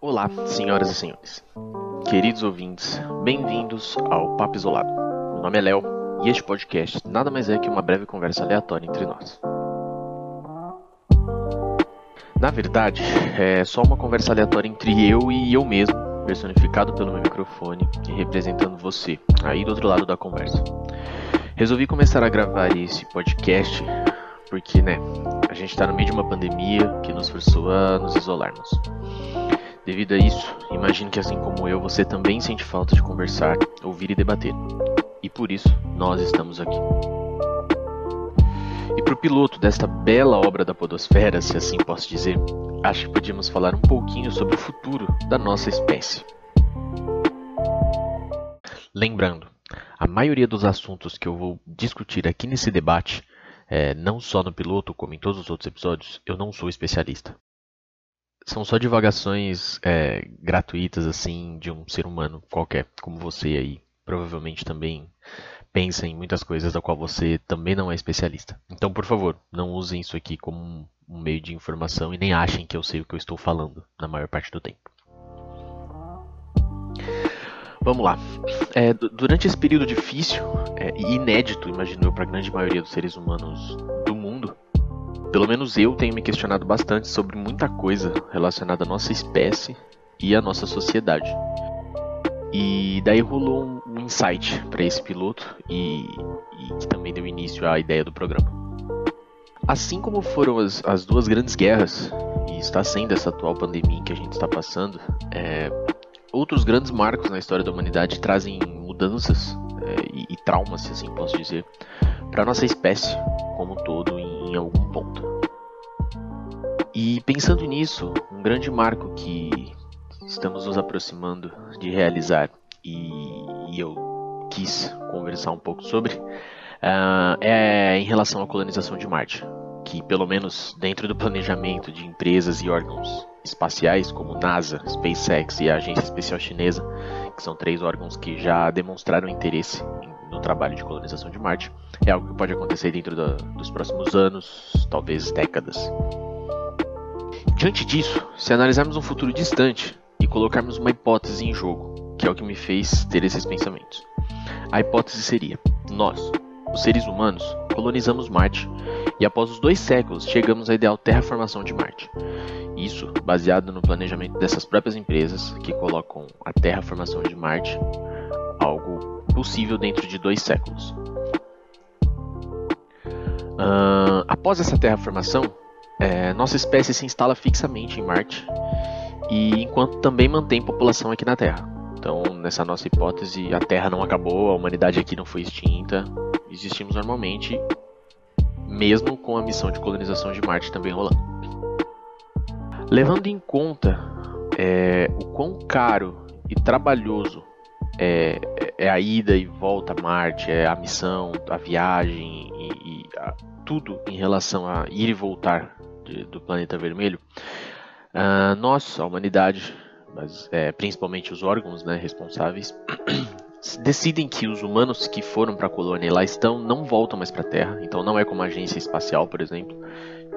Olá, senhoras e senhores. Queridos ouvintes, bem-vindos ao Papo Isolado. Meu nome é Léo e este podcast nada mais é que uma breve conversa aleatória entre nós. Na verdade, é só uma conversa aleatória entre eu e eu mesmo, personificado pelo meu microfone e representando você, aí do outro lado da conversa. Resolvi começar a gravar esse podcast porque, né, a gente está no meio de uma pandemia que nos forçou a nos isolarmos. Devido a isso, imagino que assim como eu, você também sente falta de conversar, ouvir e debater. E por isso, nós estamos aqui. E para o piloto desta bela obra da Podosfera, se assim posso dizer, acho que podíamos falar um pouquinho sobre o futuro da nossa espécie. Lembrando, a maioria dos assuntos que eu vou discutir aqui nesse debate, é, não só no piloto, como em todos os outros episódios, eu não sou especialista são só divagações é, gratuitas assim de um ser humano qualquer, como você aí. Provavelmente também pensa em muitas coisas da qual você também não é especialista. Então, por favor, não usem isso aqui como um meio de informação e nem achem que eu sei o que eu estou falando na maior parte do tempo. Vamos lá. É, durante esse período difícil é, e inédito, imagino eu, para a grande maioria dos seres humanos do mundo, pelo menos eu tenho me questionado bastante sobre muita coisa relacionada à nossa espécie e à nossa sociedade. E daí rolou um, insight para esse piloto e, e, que também deu início à ideia do programa. Assim como foram as, as duas grandes guerras, e está sendo essa atual pandemia que a gente está passando, é, outros grandes marcos na história da humanidade trazem mudanças é, e, e traumas, se assim posso dizer, para nossa espécie como um todo em, em algum ponto. E pensando nisso, um grande marco que estamos nos aproximando de realizar e, eu quis conversar um pouco sobre uh, é em relação à colonização de Marte, que pelo menos dentro do planejamento de empresas e órgãos espaciais como NASA, SpaceX e a Agência Espacial Chinesa, que são três órgãos que já demonstraram interesse no trabalho de colonização de Marte, é algo que pode acontecer dentro da, dos próximos anos, talvez décadas. Diante disso, se analisarmos um futuro distante colocarmos uma hipótese em jogo, que é o que me fez ter esses pensamentos. A hipótese seria: nós, os seres humanos, colonizamos Marte e após os dois séculos chegamos à ideal terraformação de Marte. Isso baseado no planejamento dessas próprias empresas que colocam a terraformação de Marte algo possível dentro de dois séculos. Uh, após essa terraformação, é, nossa espécie se instala fixamente em Marte e enquanto também mantém população aqui na Terra. Então, nessa nossa hipótese, a Terra não acabou, a humanidade aqui não foi extinta, existimos normalmente, mesmo com a missão de colonização de Marte também rolando. Levando em conta é, o quão caro e trabalhoso é, é, a ida e volta a Marte, é a missão, a viagem e, e a, tudo em relação a ir e voltar de, do planeta vermelho, uh, nós, a humanidade, mas é, principalmente os órgãos né, responsáveis, decidem que os humanos que foram para a colônia e lá estão não voltam mais para a Terra. Então não é como a agência espacial, por exemplo,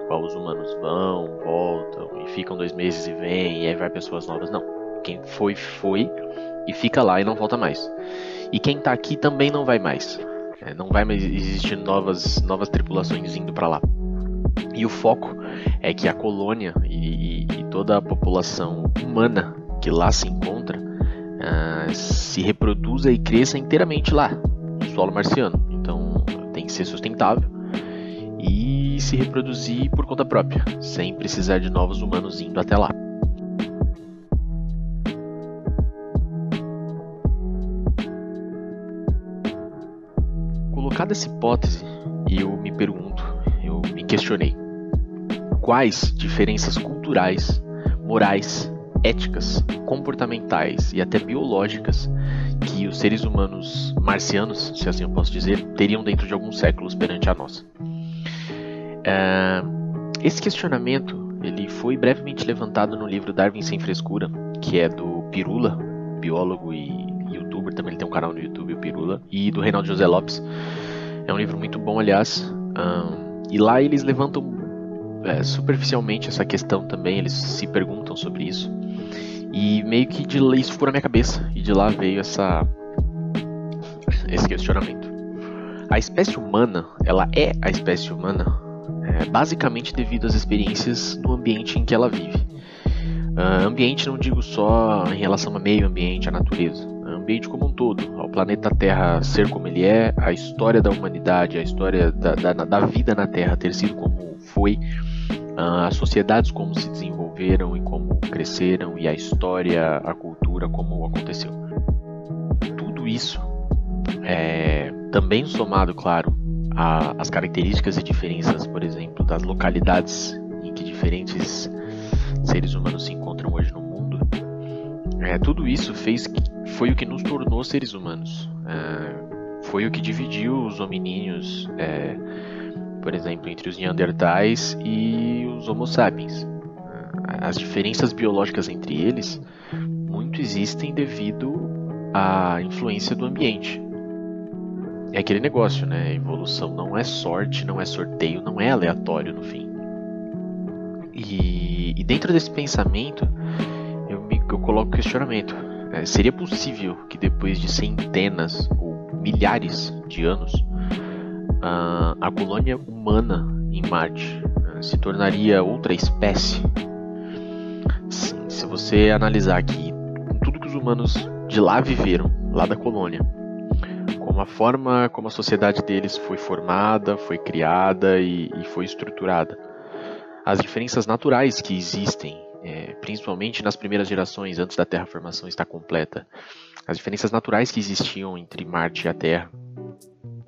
qual os humanos vão, voltam e ficam dois meses e vêm e aí vai pessoas novas. Não. Quem foi, foi e fica lá e não volta mais. E quem está aqui também não vai mais. É, não vai mais existir novas, novas tripulações indo para lá. E o foco é que a colônia e, e toda a população humana que lá se encontra uh, se reproduza e cresça inteiramente lá, no solo marciano. Então tem que ser sustentável e se reproduzir por conta própria, sem precisar de novos humanos indo até lá. Colocada essa hipótese, eu me pergunto, eu me questionei quais diferenças culturais, morais, éticas, comportamentais e até biológicas que os seres humanos marcianos, se assim eu posso dizer, teriam dentro de alguns séculos perante a nossa. É, esse questionamento ele foi brevemente levantado no livro Darwin sem frescura, que é do Pirula, biólogo e youtuber também, ele tem um canal no YouTube, o Pirula, e do Reinaldo José Lopes. É um livro muito bom, aliás. E lá eles levantam é, superficialmente essa questão também, eles se perguntam sobre isso. E meio que de isso ficou na minha cabeça, e de lá veio essa esse questionamento. A espécie humana, ela é a espécie humana é, basicamente devido às experiências no ambiente em que ela vive. Uh, ambiente não digo só em relação ao meio ambiente, à natureza, ambiente como um todo, ao planeta Terra ser como ele é, a história da humanidade, a história da, da, da vida na Terra ter sido como foi, as sociedades como se desenvolveram e como cresceram, e a história, a cultura como aconteceu. Tudo isso é também somado, claro, às características e diferenças, por exemplo, das localidades em que diferentes seres humanos se encontram hoje no mundo, é, tudo isso fez que, foi o que nos tornou seres humanos. É, foi o que dividiu os hominíneos, é, por exemplo, entre os Neandertais e os Homo sapiens. As diferenças biológicas entre eles muito existem devido à influência do ambiente. É aquele negócio, né? Evolução não é sorte, não é sorteio, não é aleatório no fim. E, e dentro desse pensamento, eu, me, eu coloco questionamento: é, seria possível que depois de centenas ou milhares de anos, uh, a colônia humana em Marte uh, se tornaria outra espécie? Sim, se você analisar aqui tudo que os humanos de lá viveram, lá da colônia, como a forma como a sociedade deles foi formada, foi criada e, e foi estruturada. As diferenças naturais que existem, é, principalmente nas primeiras gerações, antes da terraformação estar completa, as diferenças naturais que existiam entre Marte e a Terra,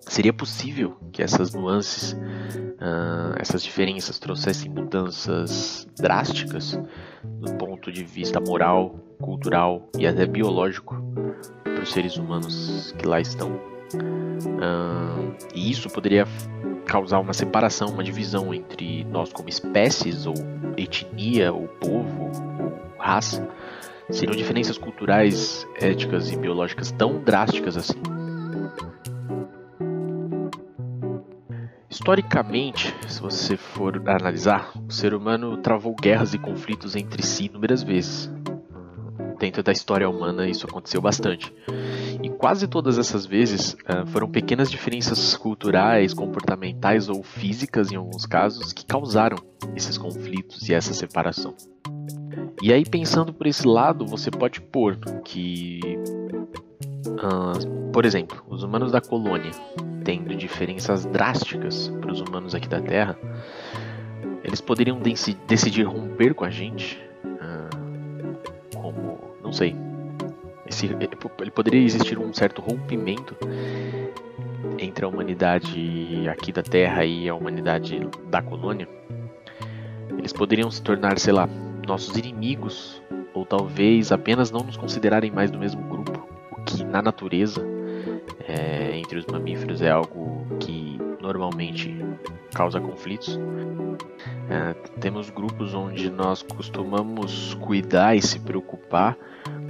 seria possível que essas nuances, uh, essas diferenças trouxessem mudanças drásticas do ponto de vista moral, cultural e até biológico para os seres humanos que lá estão? Uh, e isso poderia causar uma separação, uma divisão entre nós como espécies, ou etnia, ou povo, ou raça. Seriam diferenças culturais, éticas e biológicas tão drásticas assim. Historicamente, se você for analisar, o ser humano travou guerras e conflitos entre si inúmeras vezes. Dentro da história humana, isso aconteceu bastante. E quase todas essas vezes uh, foram pequenas diferenças culturais, comportamentais ou físicas, em alguns casos, que causaram esses conflitos e essa separação. E aí, pensando por esse lado, você pode pôr que, uh, por exemplo, os humanos da colônia, tendo diferenças drásticas para os humanos aqui da Terra, eles poderiam decidir romper com a gente, uh, como, não sei, esse, ele poderia existir um certo rompimento entre a humanidade aqui da Terra e a humanidade da colônia. Eles poderiam se tornar, sei lá, nossos inimigos, ou talvez apenas não nos considerarem mais do mesmo que na natureza, é, entre os mamíferos, é algo que normalmente causa conflitos. É, temos grupos onde nós costumamos cuidar e se preocupar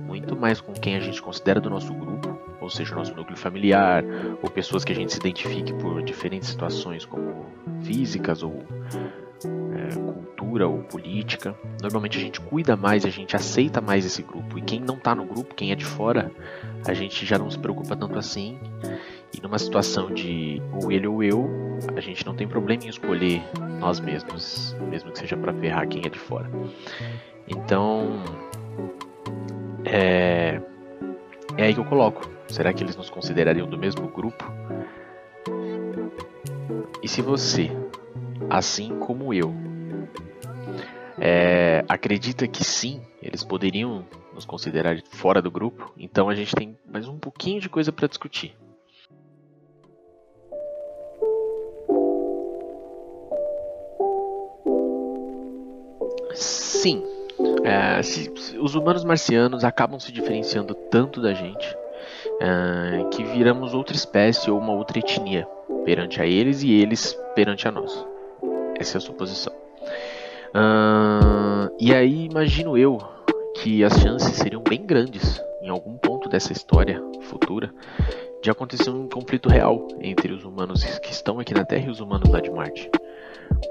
muito mais com quem a gente considera do nosso grupo, ou seja, o nosso núcleo familiar, ou pessoas que a gente se identifique por diferentes situações, como físicas ou cultura ou política. Normalmente a gente cuida mais, a gente aceita mais esse grupo. E quem não está no grupo, quem é de fora, a gente já não se preocupa tanto assim. E numa situação de ou ele ou eu, a gente não tem problema em escolher nós mesmos, mesmo que seja para ferrar quem é de fora. Então, é, é aí que eu coloco. Será que eles nos considerariam do mesmo grupo? E se você, assim como eu, é, acredita que sim, eles poderiam nos considerar fora do grupo, então a gente tem mais um pouquinho de coisa para discutir. Sim, é, se, os humanos marcianos acabam se diferenciando tanto da gente é, que viramos outra espécie ou uma outra etnia perante a eles e eles perante a nós. Essa é a suposição. Uh, e aí imagino eu que as chances seriam bem grandes em algum ponto dessa história futura de acontecer um conflito real entre os humanos que estão aqui na Terra e os humanos lá de Marte.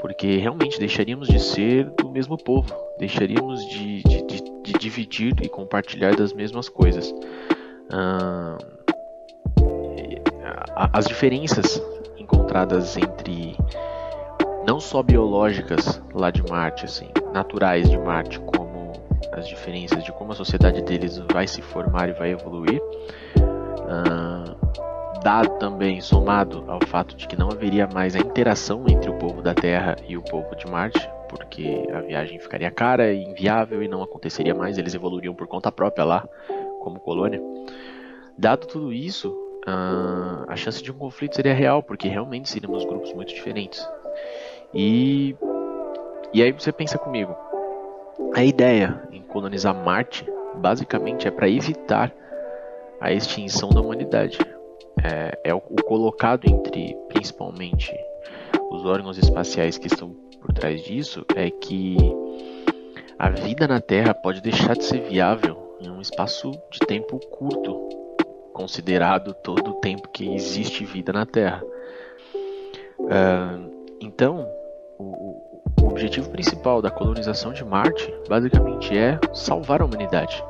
Porque realmente deixaríamos de ser do mesmo povo, deixaríamos de, de, de, de dividir e compartilhar das mesmas coisas. Ah, as diferenças encontradas entre não só biológicas lá de Marte, assim, naturais de Marte, como as diferenças de como a sociedade deles vai se formar e vai evoluir, uh, dado também somado ao fato de que não haveria mais a interação entre o povo da Terra e o povo de Marte, porque a viagem ficaria cara e inviável e não aconteceria mais, eles evoluiriam por conta própria lá, como colônia. Dado tudo isso, uh, a chance de um conflito seria real, porque realmente seríamos grupos muito diferentes. E, e aí você pensa comigo, a ideia em colonizar Marte basicamente é para evitar a extinção da humanidade. É, é o, o, colocado entre principalmente os órgãos espaciais que estão por trás disso é que a vida na Terra pode deixar de ser viável em um espaço de tempo curto, considerado todo o tempo que existe vida na Terra. Uh, então, objetivo principal da colonização de Marte basicamente é salvar a humanidade.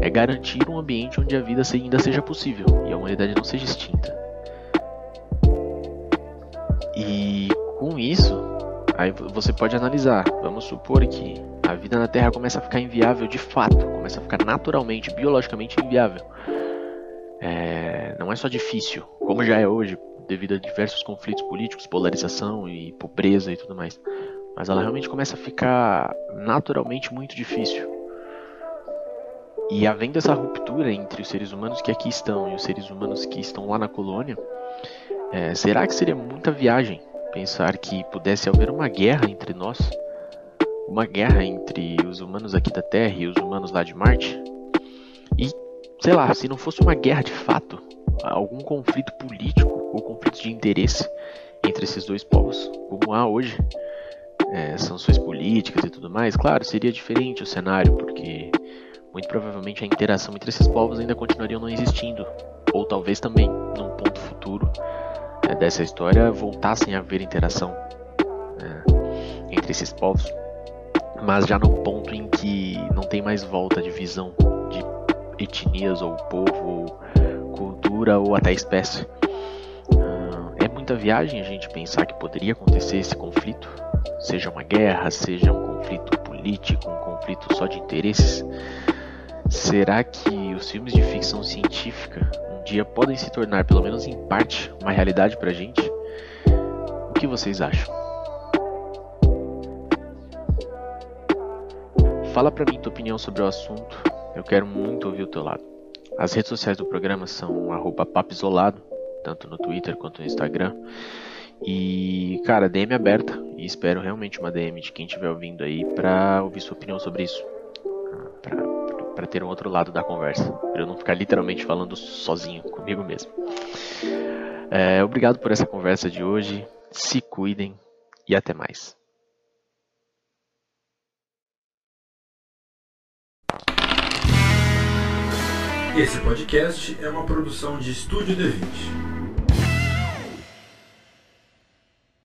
É garantir um ambiente onde a vida ainda seja possível e a humanidade não seja extinta. E com isso, aí você pode analisar. Vamos supor que a vida na Terra começa a ficar inviável de fato, começa a ficar naturalmente, biologicamente inviável. É, não é só difícil, como já é hoje, devido a diversos conflitos políticos, polarização e pobreza e tudo mais. Mas ela realmente começa a ficar naturalmente muito difícil. E havendo essa ruptura entre os seres humanos que aqui estão e os seres humanos que estão lá na colônia, é, será que seria muita viagem pensar que pudesse haver uma guerra entre nós? Uma guerra entre os humanos aqui da Terra e os humanos lá de Marte? E, sei lá, se não fosse uma guerra de fato, algum conflito político ou conflitos de interesse entre esses dois povos, como há hoje, é, sanções políticas e tudo mais, claro, seria diferente o cenário, porque muito provavelmente a interação entre esses povos ainda continuaria não existindo, ou talvez também, num ponto futuro é, dessa história, voltassem a haver interação é, entre esses povos, mas já no ponto em que não tem mais volta de visão de etnias ou povo ou cultura ou até espécie. Uh, é muita viagem a gente pensar que poderia acontecer esse conflito, seja uma guerra, seja um conflito político, um conflito só de interesses. Será que os filmes de ficção científica um dia podem se tornar, pelo menos em parte, uma realidade pra gente? O que vocês acham? Fala pra mim tua opinião sobre o assunto. Eu quero muito ouvir o teu lado. As redes sociais do programa são @papisolado, tanto no Twitter quanto no Instagram. E, cara, DM aberta. Espero realmente uma DM de quem estiver ouvindo aí pra ouvir sua opinião sobre isso. Pra ter um outro lado da conversa. Pra eu não ficar literalmente falando sozinho comigo mesmo. É, obrigado por essa conversa de hoje. Se cuidem e até mais. Esse podcast é uma produção de Estúdio D20.